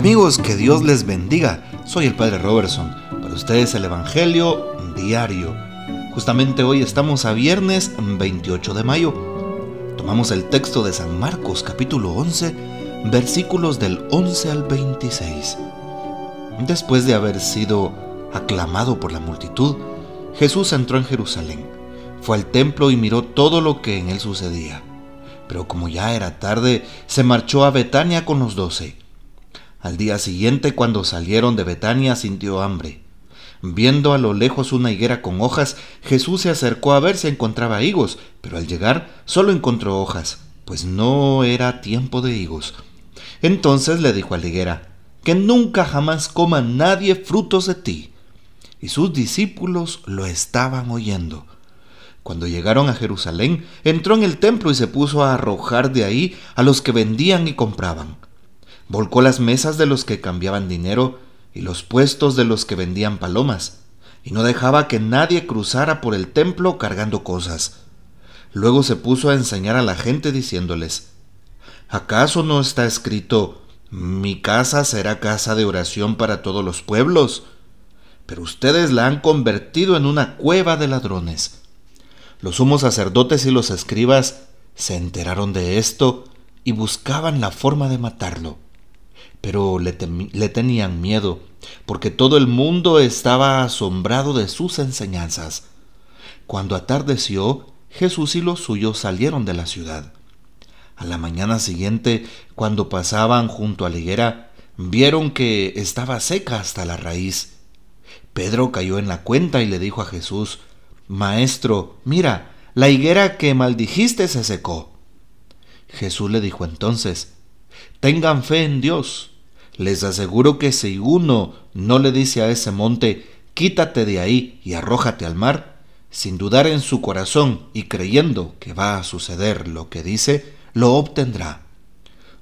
Amigos, que Dios les bendiga. Soy el Padre Robertson. Para ustedes el Evangelio diario. Justamente hoy estamos a viernes 28 de mayo. Tomamos el texto de San Marcos capítulo 11, versículos del 11 al 26. Después de haber sido aclamado por la multitud, Jesús entró en Jerusalén. Fue al templo y miró todo lo que en él sucedía. Pero como ya era tarde, se marchó a Betania con los doce. Al día siguiente, cuando salieron de Betania, sintió hambre. Viendo a lo lejos una higuera con hojas, Jesús se acercó a ver si encontraba higos, pero al llegar solo encontró hojas, pues no era tiempo de higos. Entonces le dijo a la higuera, que nunca jamás coma nadie frutos de ti. Y sus discípulos lo estaban oyendo. Cuando llegaron a Jerusalén, entró en el templo y se puso a arrojar de ahí a los que vendían y compraban Volcó las mesas de los que cambiaban dinero y los puestos de los que vendían palomas, y no dejaba que nadie cruzara por el templo cargando cosas. Luego se puso a enseñar a la gente diciéndoles, ¿acaso no está escrito, mi casa será casa de oración para todos los pueblos? Pero ustedes la han convertido en una cueva de ladrones. Los sumos sacerdotes y los escribas se enteraron de esto y buscaban la forma de matarlo pero le, tenían miedo, porque todo el mundo estaba asombrado de sus enseñanzas. Cuando atardeció, Jesús y los suyos salieron de la ciudad. A la mañana siguiente, cuando pasaban junto a la higuera, vieron que estaba seca hasta la raíz. Pedro cayó en la cuenta y le dijo a Jesús, Maestro, mira, la higuera que maldijiste se secó. Jesús le dijo entonces, Tengan fe en Dios. Les aseguro que si uno no le dice a ese monte, quítate de ahí y arrójate al mar, sin dudar en su corazón y creyendo que va a suceder lo que dice, lo obtendrá.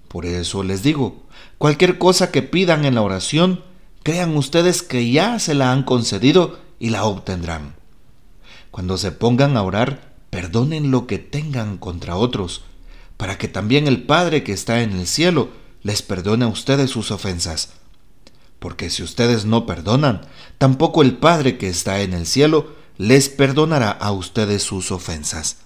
Por eso les digo, cualquier cosa que pidan en la oración, crean ustedes que ya se la han concedido y la obtendrán. Cuando se pongan a orar, perdonen lo que tengan contra otros, para que también el Padre que está en el cielo les perdone a ustedes sus ofensas. Porque si ustedes no perdonan, tampoco el Padre que está en el cielo les perdonará a ustedes sus ofensas.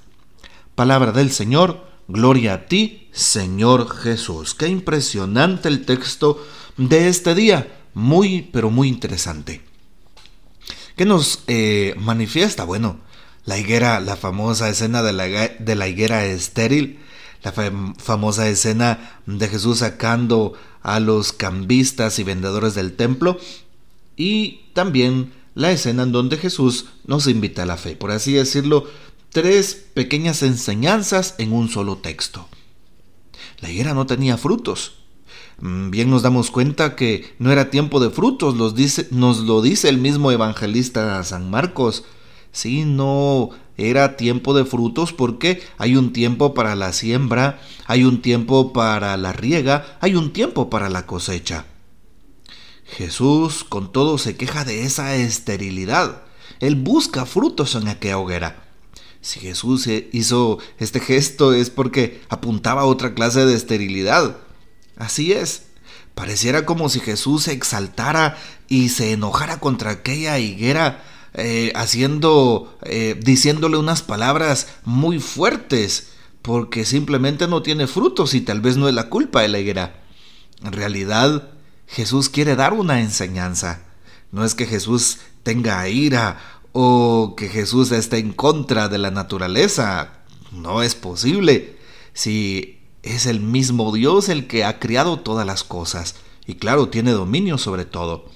Palabra del Señor, gloria a ti, Señor Jesús. Qué impresionante el texto de este día, muy, pero muy interesante. ¿Qué nos eh, manifiesta? Bueno, la higuera, la famosa escena de la, de la higuera estéril, la famosa escena de Jesús sacando a los cambistas y vendedores del templo y también la escena en donde Jesús nos invita a la fe. Por así decirlo, tres pequeñas enseñanzas en un solo texto. La higuera no tenía frutos. Mm, bien nos damos cuenta que no era tiempo de frutos, nos lo dice el mismo evangelista San Marcos. Sí, no era tiempo de frutos porque hay un tiempo para la siembra, hay un tiempo para la riega, hay un tiempo para la cosecha. Jesús con todo se queja de esa esterilidad. Él busca frutos en aquella hoguera. Si Jesús hizo este gesto es porque apuntaba a otra clase de esterilidad. Así es. Pareciera como si Jesús se exaltara y se enojara contra aquella higuera eh, haciendo, eh, diciéndole unas palabras muy fuertes, porque simplemente no tiene frutos y tal vez no es la culpa de la higuera. En realidad, Jesús quiere dar una enseñanza. No es que Jesús tenga ira o que Jesús esté en contra de la naturaleza. No es posible. Si es el mismo Dios el que ha creado todas las cosas y claro, tiene dominio sobre todo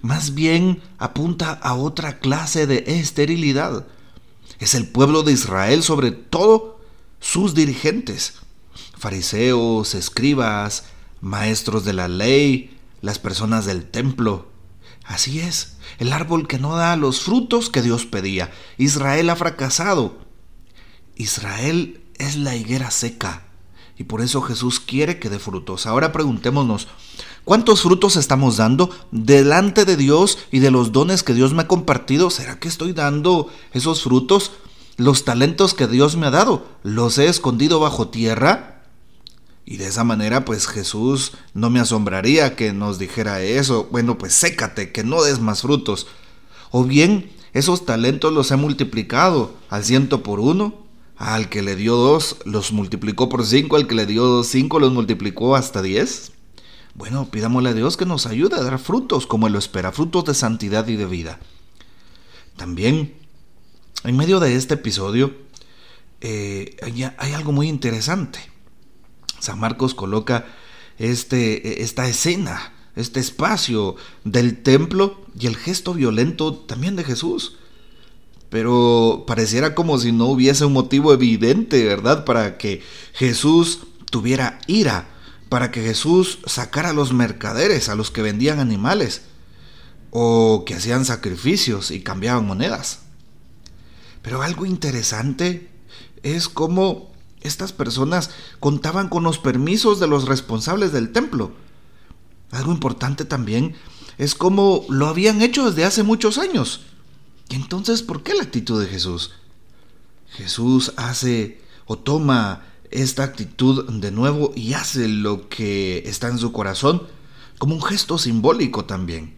más bien apunta a otra clase de esterilidad. Es el pueblo de Israel, sobre todo sus dirigentes, fariseos, escribas, maestros de la ley, las personas del templo. Así es, el árbol que no da los frutos que Dios pedía. Israel ha fracasado. Israel es la higuera seca y por eso Jesús quiere que dé frutos. Ahora preguntémonos, ¿cuántos frutos estamos dando delante de Dios y de los dones que Dios me ha compartido? ¿Será que estoy dando esos frutos? ¿Los talentos que Dios me ha dado, los he escondido bajo tierra? Y de esa manera, pues Jesús no me asombraría que nos dijera eso. Bueno, pues sécate, que no des más frutos. O bien, esos talentos los he multiplicado al ciento por uno. Al que le dio dos, los multiplicó por cinco. Al que le dio cinco, los multiplicó hasta diez. Bueno, pidámosle a Dios que nos ayude a dar frutos como Él lo espera, frutos de santidad y de vida. También, en medio de este episodio, eh, hay algo muy interesante. San Marcos coloca este, esta escena, este espacio del templo y el gesto violento también de Jesús. Pero pareciera como si no hubiese un motivo evidente, ¿verdad? Para que Jesús tuviera ira, para que Jesús sacara a los mercaderes, a los que vendían animales, o que hacían sacrificios y cambiaban monedas. Pero algo interesante es cómo estas personas contaban con los permisos de los responsables del templo. Algo importante también es cómo lo habían hecho desde hace muchos años. Y entonces, ¿por qué la actitud de Jesús? Jesús hace o toma esta actitud de nuevo y hace lo que está en su corazón como un gesto simbólico también.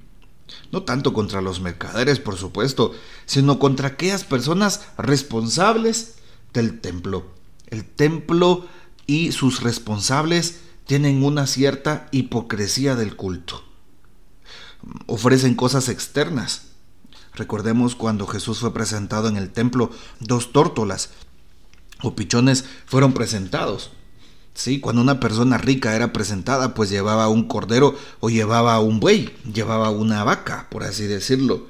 No tanto contra los mercaderes, por supuesto, sino contra aquellas personas responsables del templo. El templo y sus responsables tienen una cierta hipocresía del culto. Ofrecen cosas externas. Recordemos cuando Jesús fue presentado en el templo, dos tórtolas o pichones fueron presentados. Sí, cuando una persona rica era presentada, pues llevaba un cordero o llevaba un buey, llevaba una vaca, por así decirlo,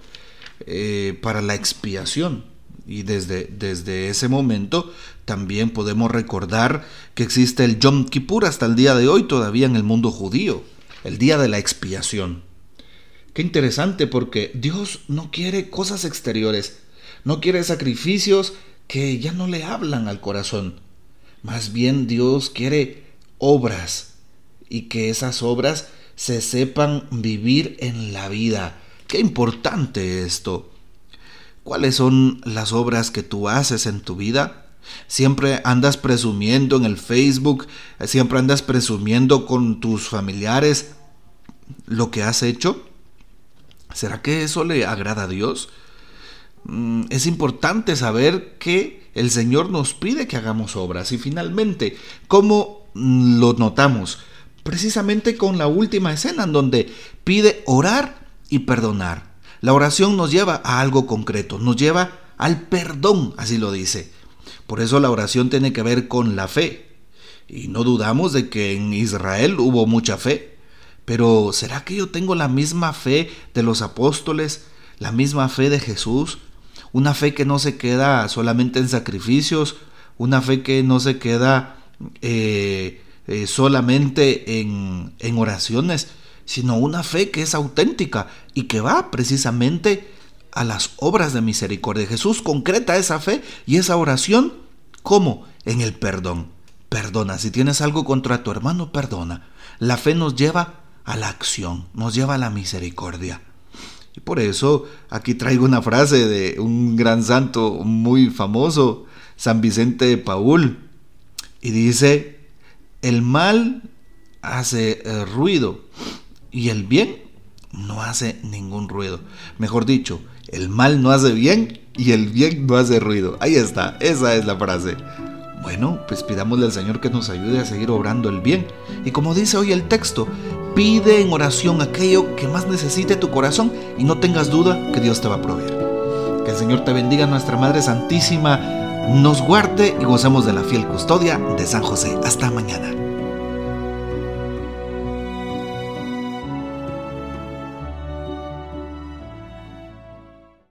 eh, para la expiación. Y desde, desde ese momento también podemos recordar que existe el Yom Kippur hasta el día de hoy todavía en el mundo judío, el día de la expiación. Qué interesante porque Dios no quiere cosas exteriores, no quiere sacrificios que ya no le hablan al corazón. Más bien Dios quiere obras y que esas obras se sepan vivir en la vida. Qué importante esto. ¿Cuáles son las obras que tú haces en tu vida? Siempre andas presumiendo en el Facebook, siempre andas presumiendo con tus familiares lo que has hecho. ¿Será que eso le agrada a Dios? Mm, es importante saber que el Señor nos pide que hagamos obras y finalmente, ¿cómo lo notamos? Precisamente con la última escena en donde pide orar y perdonar. La oración nos lleva a algo concreto, nos lleva al perdón, así lo dice. Por eso la oración tiene que ver con la fe. Y no dudamos de que en Israel hubo mucha fe. Pero ¿será que yo tengo la misma fe de los apóstoles, la misma fe de Jesús? Una fe que no se queda solamente en sacrificios, una fe que no se queda eh, eh, solamente en, en oraciones, sino una fe que es auténtica y que va precisamente a las obras de misericordia. Jesús concreta esa fe y esa oración como en el perdón. Perdona, si tienes algo contra tu hermano, perdona. La fe nos lleva a la acción, nos lleva a la misericordia. Y por eso aquí traigo una frase de un gran santo muy famoso, San Vicente de Paul, y dice, el mal hace eh, ruido, y el bien no hace ningún ruido. Mejor dicho, el mal no hace bien y el bien no hace ruido. Ahí está, esa es la frase. Bueno, pues pidámosle al Señor que nos ayude a seguir obrando el bien. Y como dice hoy el texto, pide en oración aquello que más necesite tu corazón y no tengas duda que Dios te va a proveer. Que el Señor te bendiga, nuestra Madre Santísima, nos guarde y gozamos de la fiel custodia de San José. Hasta mañana.